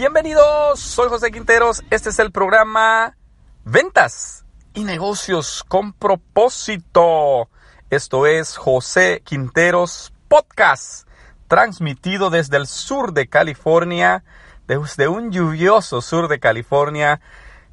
Bienvenidos, soy José Quinteros. Este es el programa Ventas y Negocios con propósito. Esto es José Quinteros Podcast, transmitido desde el sur de California, desde un lluvioso sur de California.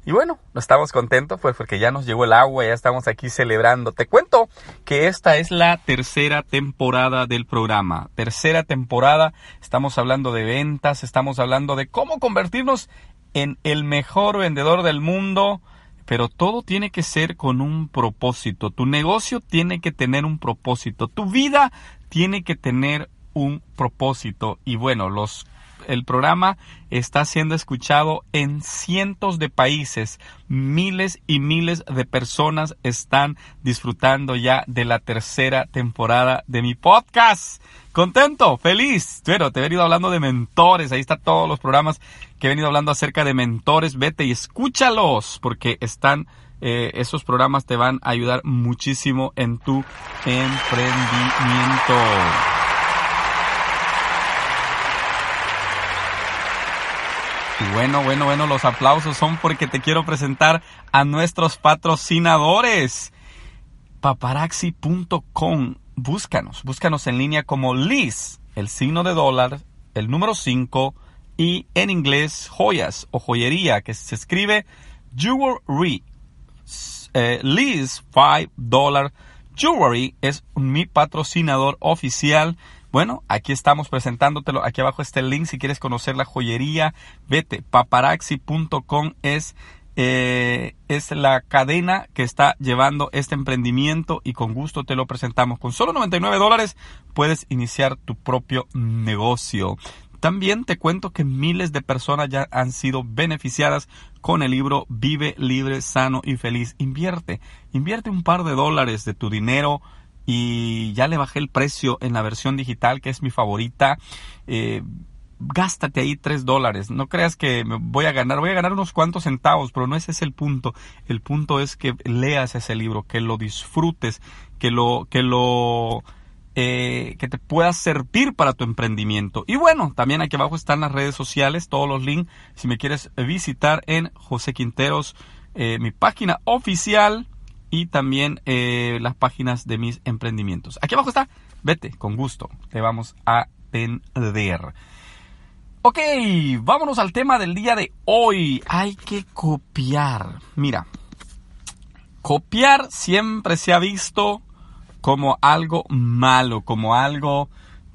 Y bueno, estamos contentos pues porque ya nos llegó el agua, ya estamos aquí celebrando. Te cuento que esta es la tercera temporada del programa. Tercera temporada, estamos hablando de ventas, estamos hablando de cómo convertirnos en el mejor vendedor del mundo, pero todo tiene que ser con un propósito. Tu negocio tiene que tener un propósito, tu vida tiene que tener un propósito. Y bueno, los el programa está siendo escuchado en cientos de países. Miles y miles de personas están disfrutando ya de la tercera temporada de mi podcast. Contento, feliz. Bueno, te he venido hablando de mentores. Ahí están todos los programas que he venido hablando acerca de mentores. Vete y escúchalos porque están eh, esos programas te van a ayudar muchísimo en tu emprendimiento. Y bueno, bueno, bueno, los aplausos son porque te quiero presentar a nuestros patrocinadores. Paparaxi.com. Búscanos, búscanos en línea como Liz, el signo de dólar, el número 5 y en inglés joyas o joyería que se escribe jewelry. Eh, Liz 5 dollar jewelry es mi patrocinador oficial bueno, aquí estamos presentándotelo. Aquí abajo está el link. Si quieres conocer la joyería, vete. Paparaxi.com es, eh, es la cadena que está llevando este emprendimiento y con gusto te lo presentamos. Con solo 99 dólares puedes iniciar tu propio negocio. También te cuento que miles de personas ya han sido beneficiadas con el libro Vive libre, sano y feliz. Invierte, invierte un par de dólares de tu dinero y ya le bajé el precio en la versión digital que es mi favorita. Eh, gástate ahí tres dólares. No creas que voy a ganar, voy a ganar unos cuantos centavos, pero no ese es el punto. El punto es que leas ese libro, que lo disfrutes, que lo, que lo, eh, que te pueda servir para tu emprendimiento. Y bueno, también aquí abajo están las redes sociales, todos los links. Si me quieres visitar en José Quinteros, eh, mi página oficial y también eh, las páginas de mis emprendimientos. Aquí abajo está, vete, con gusto, te vamos a atender. Ok, vámonos al tema del día de hoy. Hay que copiar. Mira, copiar siempre se ha visto como algo malo, como algo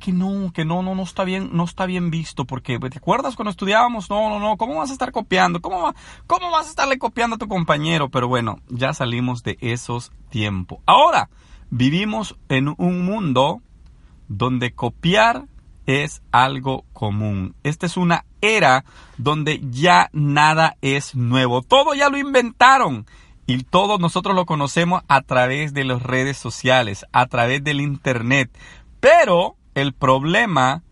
que no, que no, no, no está bien, no está bien visto, porque ¿te acuerdas cuando estudiábamos? No, no, no, ¿cómo vas a estar copiando? ¿Cómo, cómo vas a estarle copiando a tu compañero? Pero bueno, ya salimos de esos tiempos. Ahora, vivimos en un mundo donde copiar es algo común. Esta es una era donde ya nada es nuevo. Todo ya lo inventaron. Y todo nosotros lo conocemos a través de las redes sociales, a través del Internet. Pero el problema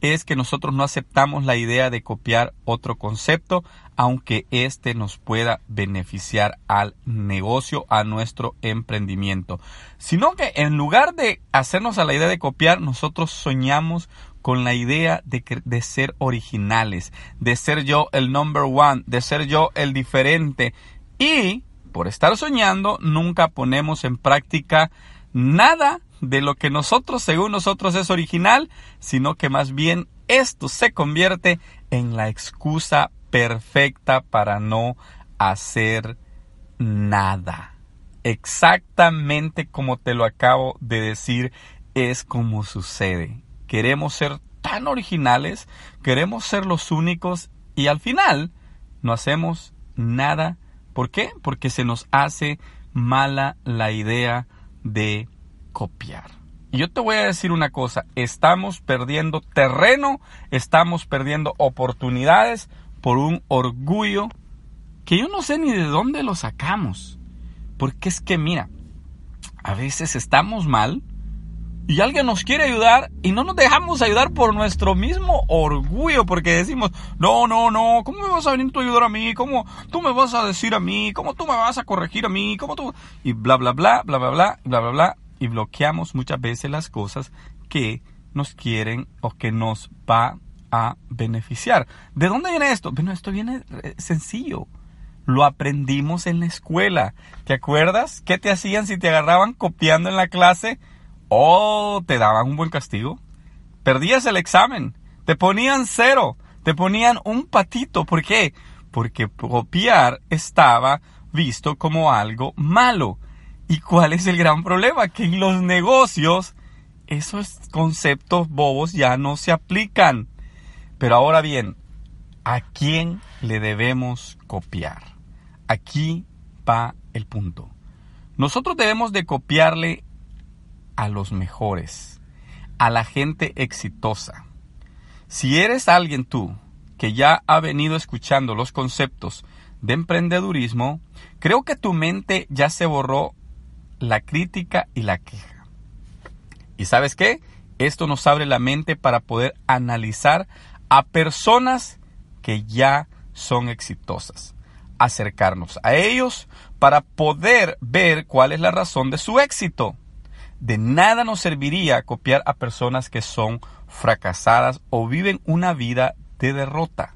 es que nosotros no aceptamos la idea de copiar otro concepto, aunque éste nos pueda beneficiar al negocio, a nuestro emprendimiento. Sino que en lugar de hacernos a la idea de copiar, nosotros soñamos con la idea de, de ser originales, de ser yo el number one, de ser yo el diferente. Y por estar soñando, nunca ponemos en práctica nada de lo que nosotros, según nosotros, es original, sino que más bien esto se convierte en la excusa perfecta para no hacer nada. Exactamente como te lo acabo de decir, es como sucede. Queremos ser tan originales, queremos ser los únicos y al final no hacemos nada. ¿Por qué? Porque se nos hace mala la idea de copiar. Y yo te voy a decir una cosa, estamos perdiendo terreno, estamos perdiendo oportunidades por un orgullo que yo no sé ni de dónde lo sacamos. Porque es que mira, a veces estamos mal y alguien nos quiere ayudar y no nos dejamos ayudar por nuestro mismo orgullo, porque decimos, no, no, no, ¿cómo me vas a venir a ayudar a mí? ¿Cómo tú me vas a decir a mí? ¿Cómo tú me vas a corregir a mí? ¿Cómo tú? Y bla, bla, bla, bla, bla, bla, bla, bla, bla y bloqueamos muchas veces las cosas que nos quieren o que nos va a beneficiar. ¿De dónde viene esto? Bueno, esto viene eh, sencillo. Lo aprendimos en la escuela. ¿Te acuerdas? ¿Qué te hacían si te agarraban copiando en la clase? Oh, te daban un buen castigo. Perdías el examen. Te ponían cero. Te ponían un patito. ¿Por qué? Porque copiar estaba visto como algo malo. ¿Y cuál es el gran problema? Que en los negocios esos conceptos bobos ya no se aplican. Pero ahora bien, ¿a quién le debemos copiar? Aquí va el punto. Nosotros debemos de copiarle a los mejores, a la gente exitosa. Si eres alguien tú que ya ha venido escuchando los conceptos de emprendedurismo, creo que tu mente ya se borró la crítica y la queja. ¿Y sabes qué? Esto nos abre la mente para poder analizar a personas que ya son exitosas. Acercarnos a ellos para poder ver cuál es la razón de su éxito. De nada nos serviría copiar a personas que son fracasadas o viven una vida de derrota.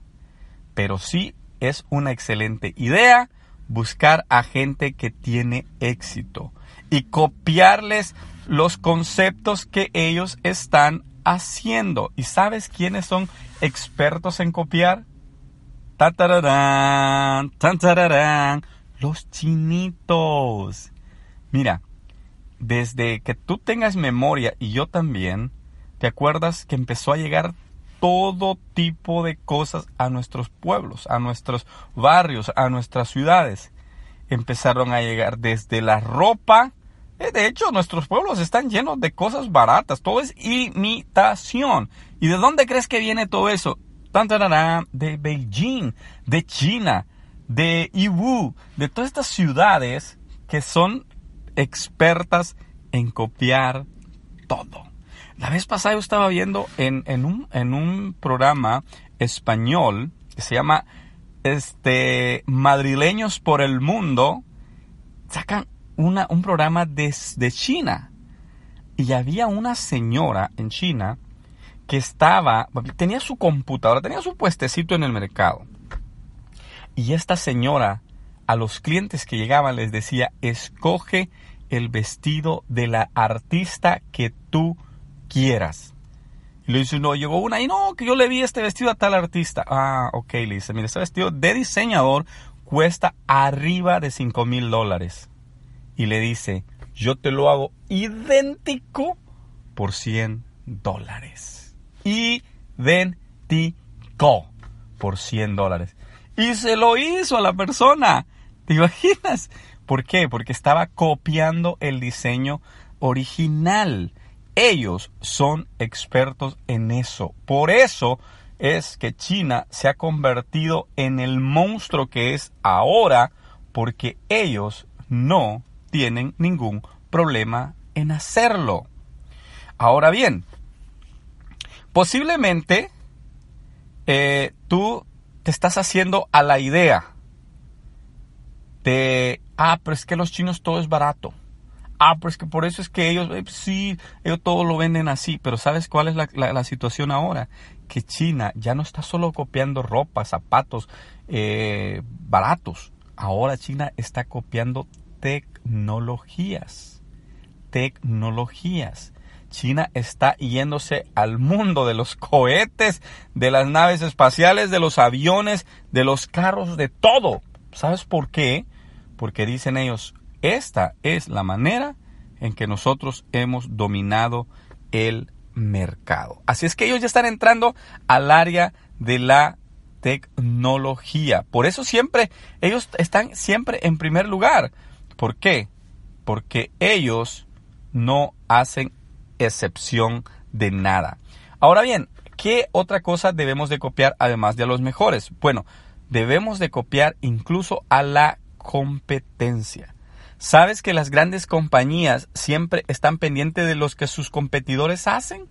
Pero sí es una excelente idea buscar a gente que tiene éxito y copiarles los conceptos que ellos están haciendo. ¿Y sabes quiénes son expertos en copiar? ¡Tatararán! ¡Tantararán! Los chinitos. Mira, desde que tú tengas memoria y yo también, ¿te acuerdas que empezó a llegar todo tipo de cosas a nuestros pueblos, a nuestros barrios, a nuestras ciudades? Empezaron a llegar desde la ropa, eh, de hecho, nuestros pueblos están llenos de cosas baratas. Todo es imitación. ¿Y de dónde crees que viene todo eso? De Beijing, de China, de Yiwu, de todas estas ciudades que son expertas en copiar todo. La vez pasada yo estaba viendo en, un, en un programa español que se llama este, Madrileños por el Mundo. Sacan un programa desde China. Y había una señora en China que estaba, tenía su computadora, tenía su puestecito en el mercado. Y esta señora a los clientes que llegaban les decía, escoge el vestido de la artista que tú quieras. Y le dice, no, llegó una y no, que yo le vi este vestido a tal artista. Ah, ok, le dice, mire, este vestido de diseñador cuesta arriba de 5 mil dólares y le dice, yo te lo hago idéntico por 100 dólares. Idéntico por 100 dólares. Y se lo hizo a la persona. ¿Te imaginas? ¿Por qué? Porque estaba copiando el diseño original. Ellos son expertos en eso. Por eso es que China se ha convertido en el monstruo que es ahora porque ellos no tienen ningún problema en hacerlo. Ahora bien, posiblemente eh, tú te estás haciendo a la idea de, ah, pero es que los chinos todo es barato. Ah, pero es que por eso es que ellos, eh, sí, ellos todo lo venden así. Pero ¿sabes cuál es la, situación ahora? Que China ya no está solo copiando ropa, zapatos eh, baratos. Ahora China está copiando tecnologías. Tecnologías. China está yéndose al mundo de los cohetes, de las naves espaciales, de los aviones, de los carros, de todo. ¿Sabes por qué? Porque dicen ellos, esta es la manera en que nosotros hemos dominado el mercado. Así es que ellos ya están entrando al área de la tecnología. Por eso siempre, ellos están siempre en primer lugar. ¿Por qué? Porque ellos no hacen excepción de nada. Ahora bien, ¿qué otra cosa debemos de copiar además de a los mejores? Bueno, debemos de copiar incluso a la competencia. ¿Sabes que las grandes compañías siempre están pendientes de los que sus competidores hacen?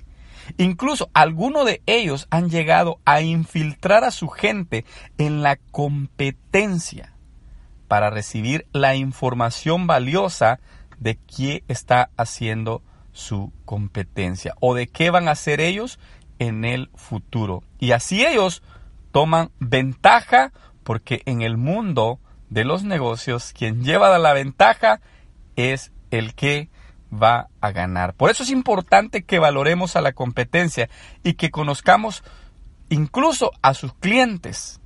Incluso algunos de ellos han llegado a infiltrar a su gente en la competencia para recibir la información valiosa de qué está haciendo su competencia o de qué van a hacer ellos en el futuro. Y así ellos toman ventaja porque en el mundo de los negocios quien lleva la ventaja es el que va a ganar. Por eso es importante que valoremos a la competencia y que conozcamos incluso a sus clientes.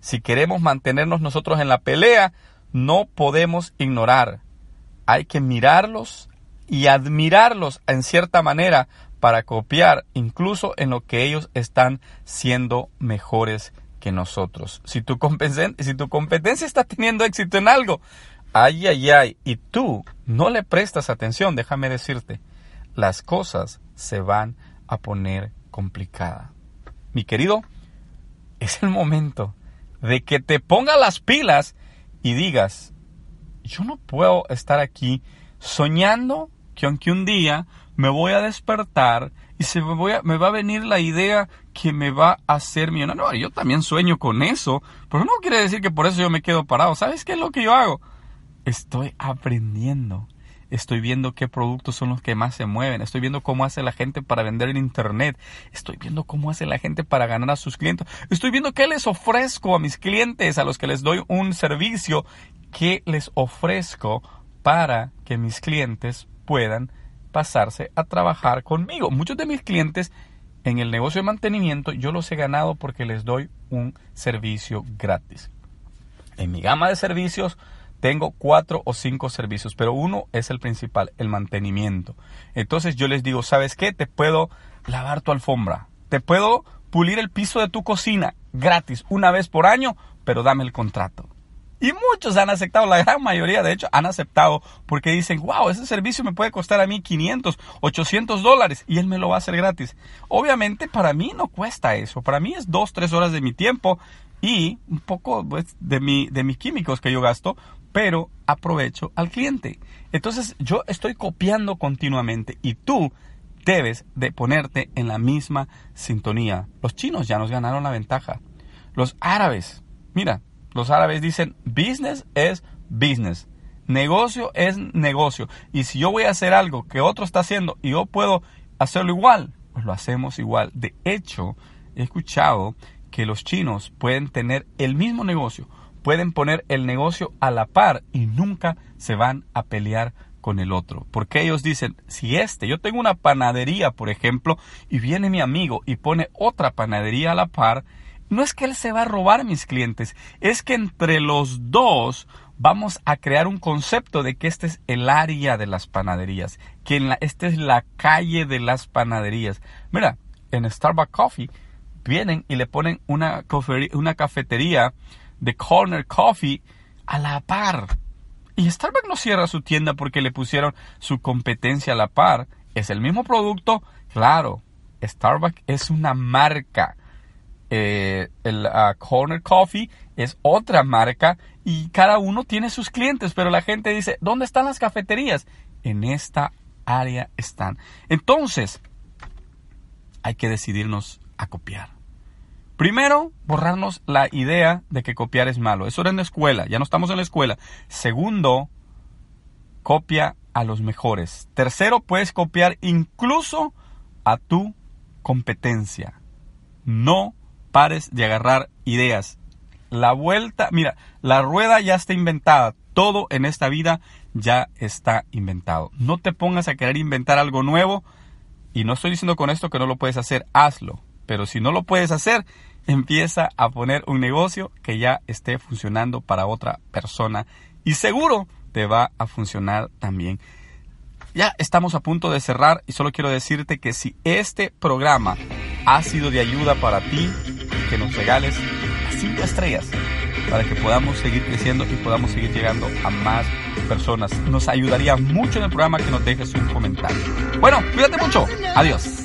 Si queremos mantenernos nosotros en la pelea, no podemos ignorar. Hay que mirarlos y admirarlos en cierta manera para copiar incluso en lo que ellos están siendo mejores que nosotros. Si tu, si tu competencia está teniendo éxito en algo, ay, ay, ay, y tú no le prestas atención, déjame decirte, las cosas se van a poner complicadas. Mi querido, es el momento de que te pongas las pilas y digas, yo no puedo estar aquí soñando que aunque un día me voy a despertar y se me, me va a venir la idea que me va a hacer millonario. No, yo también sueño con eso, pero no quiere decir que por eso yo me quedo parado. ¿Sabes qué es lo que yo hago? Estoy aprendiendo. Estoy viendo qué productos son los que más se mueven. Estoy viendo cómo hace la gente para vender en Internet. Estoy viendo cómo hace la gente para ganar a sus clientes. Estoy viendo qué les ofrezco a mis clientes, a los que les doy un servicio, qué les ofrezco para que mis clientes puedan pasarse a trabajar conmigo. Muchos de mis clientes en el negocio de mantenimiento yo los he ganado porque les doy un servicio gratis. En mi gama de servicios tengo cuatro o cinco servicios, pero uno es el principal, el mantenimiento. Entonces yo les digo, ¿sabes qué? Te puedo lavar tu alfombra, te puedo pulir el piso de tu cocina gratis una vez por año, pero dame el contrato. Y muchos han aceptado, la gran mayoría de hecho han aceptado porque dicen, wow, ese servicio me puede costar a mí 500, 800 dólares y él me lo va a hacer gratis. Obviamente para mí no cuesta eso, para mí es dos, tres horas de mi tiempo y un poco pues, de, mi, de mis químicos que yo gasto, pero aprovecho al cliente. Entonces yo estoy copiando continuamente y tú debes de ponerte en la misma sintonía. Los chinos ya nos ganaron la ventaja. Los árabes, mira, los árabes dicen, business es business. Negocio es negocio. Y si yo voy a hacer algo que otro está haciendo y yo puedo hacerlo igual, pues lo hacemos igual. De hecho, he escuchado que los chinos pueden tener el mismo negocio, pueden poner el negocio a la par y nunca se van a pelear con el otro. Porque ellos dicen, si este, yo tengo una panadería, por ejemplo, y viene mi amigo y pone otra panadería a la par, no es que él se va a robar mis clientes, es que entre los dos vamos a crear un concepto de que este es el área de las panaderías, que en esta es la calle de las panaderías. Mira, en Starbucks Coffee vienen y le ponen una, una cafetería de Corner Coffee a la par. Y Starbucks no cierra su tienda porque le pusieron su competencia a la par. Es el mismo producto, claro. Starbucks es una marca eh, el ah, Corner Coffee es otra marca y cada uno tiene sus clientes, pero la gente dice, ¿dónde están las cafeterías? En esta área están. Entonces, hay que decidirnos a copiar. Primero, borrarnos la idea de que copiar es malo. Eso era en la escuela, ya no estamos en la escuela. Segundo, copia a los mejores. Tercero, puedes copiar incluso a tu competencia. No pares de agarrar ideas. La vuelta, mira, la rueda ya está inventada. Todo en esta vida ya está inventado. No te pongas a querer inventar algo nuevo. Y no estoy diciendo con esto que no lo puedes hacer, hazlo. Pero si no lo puedes hacer, empieza a poner un negocio que ya esté funcionando para otra persona. Y seguro te va a funcionar también. Ya estamos a punto de cerrar y solo quiero decirte que si este programa ha sido de ayuda para ti, que nos regales cinco estrellas para que podamos seguir creciendo y podamos seguir llegando a más personas. Nos ayudaría mucho en el programa que nos dejes un comentario. Bueno, cuídate mucho. Adiós.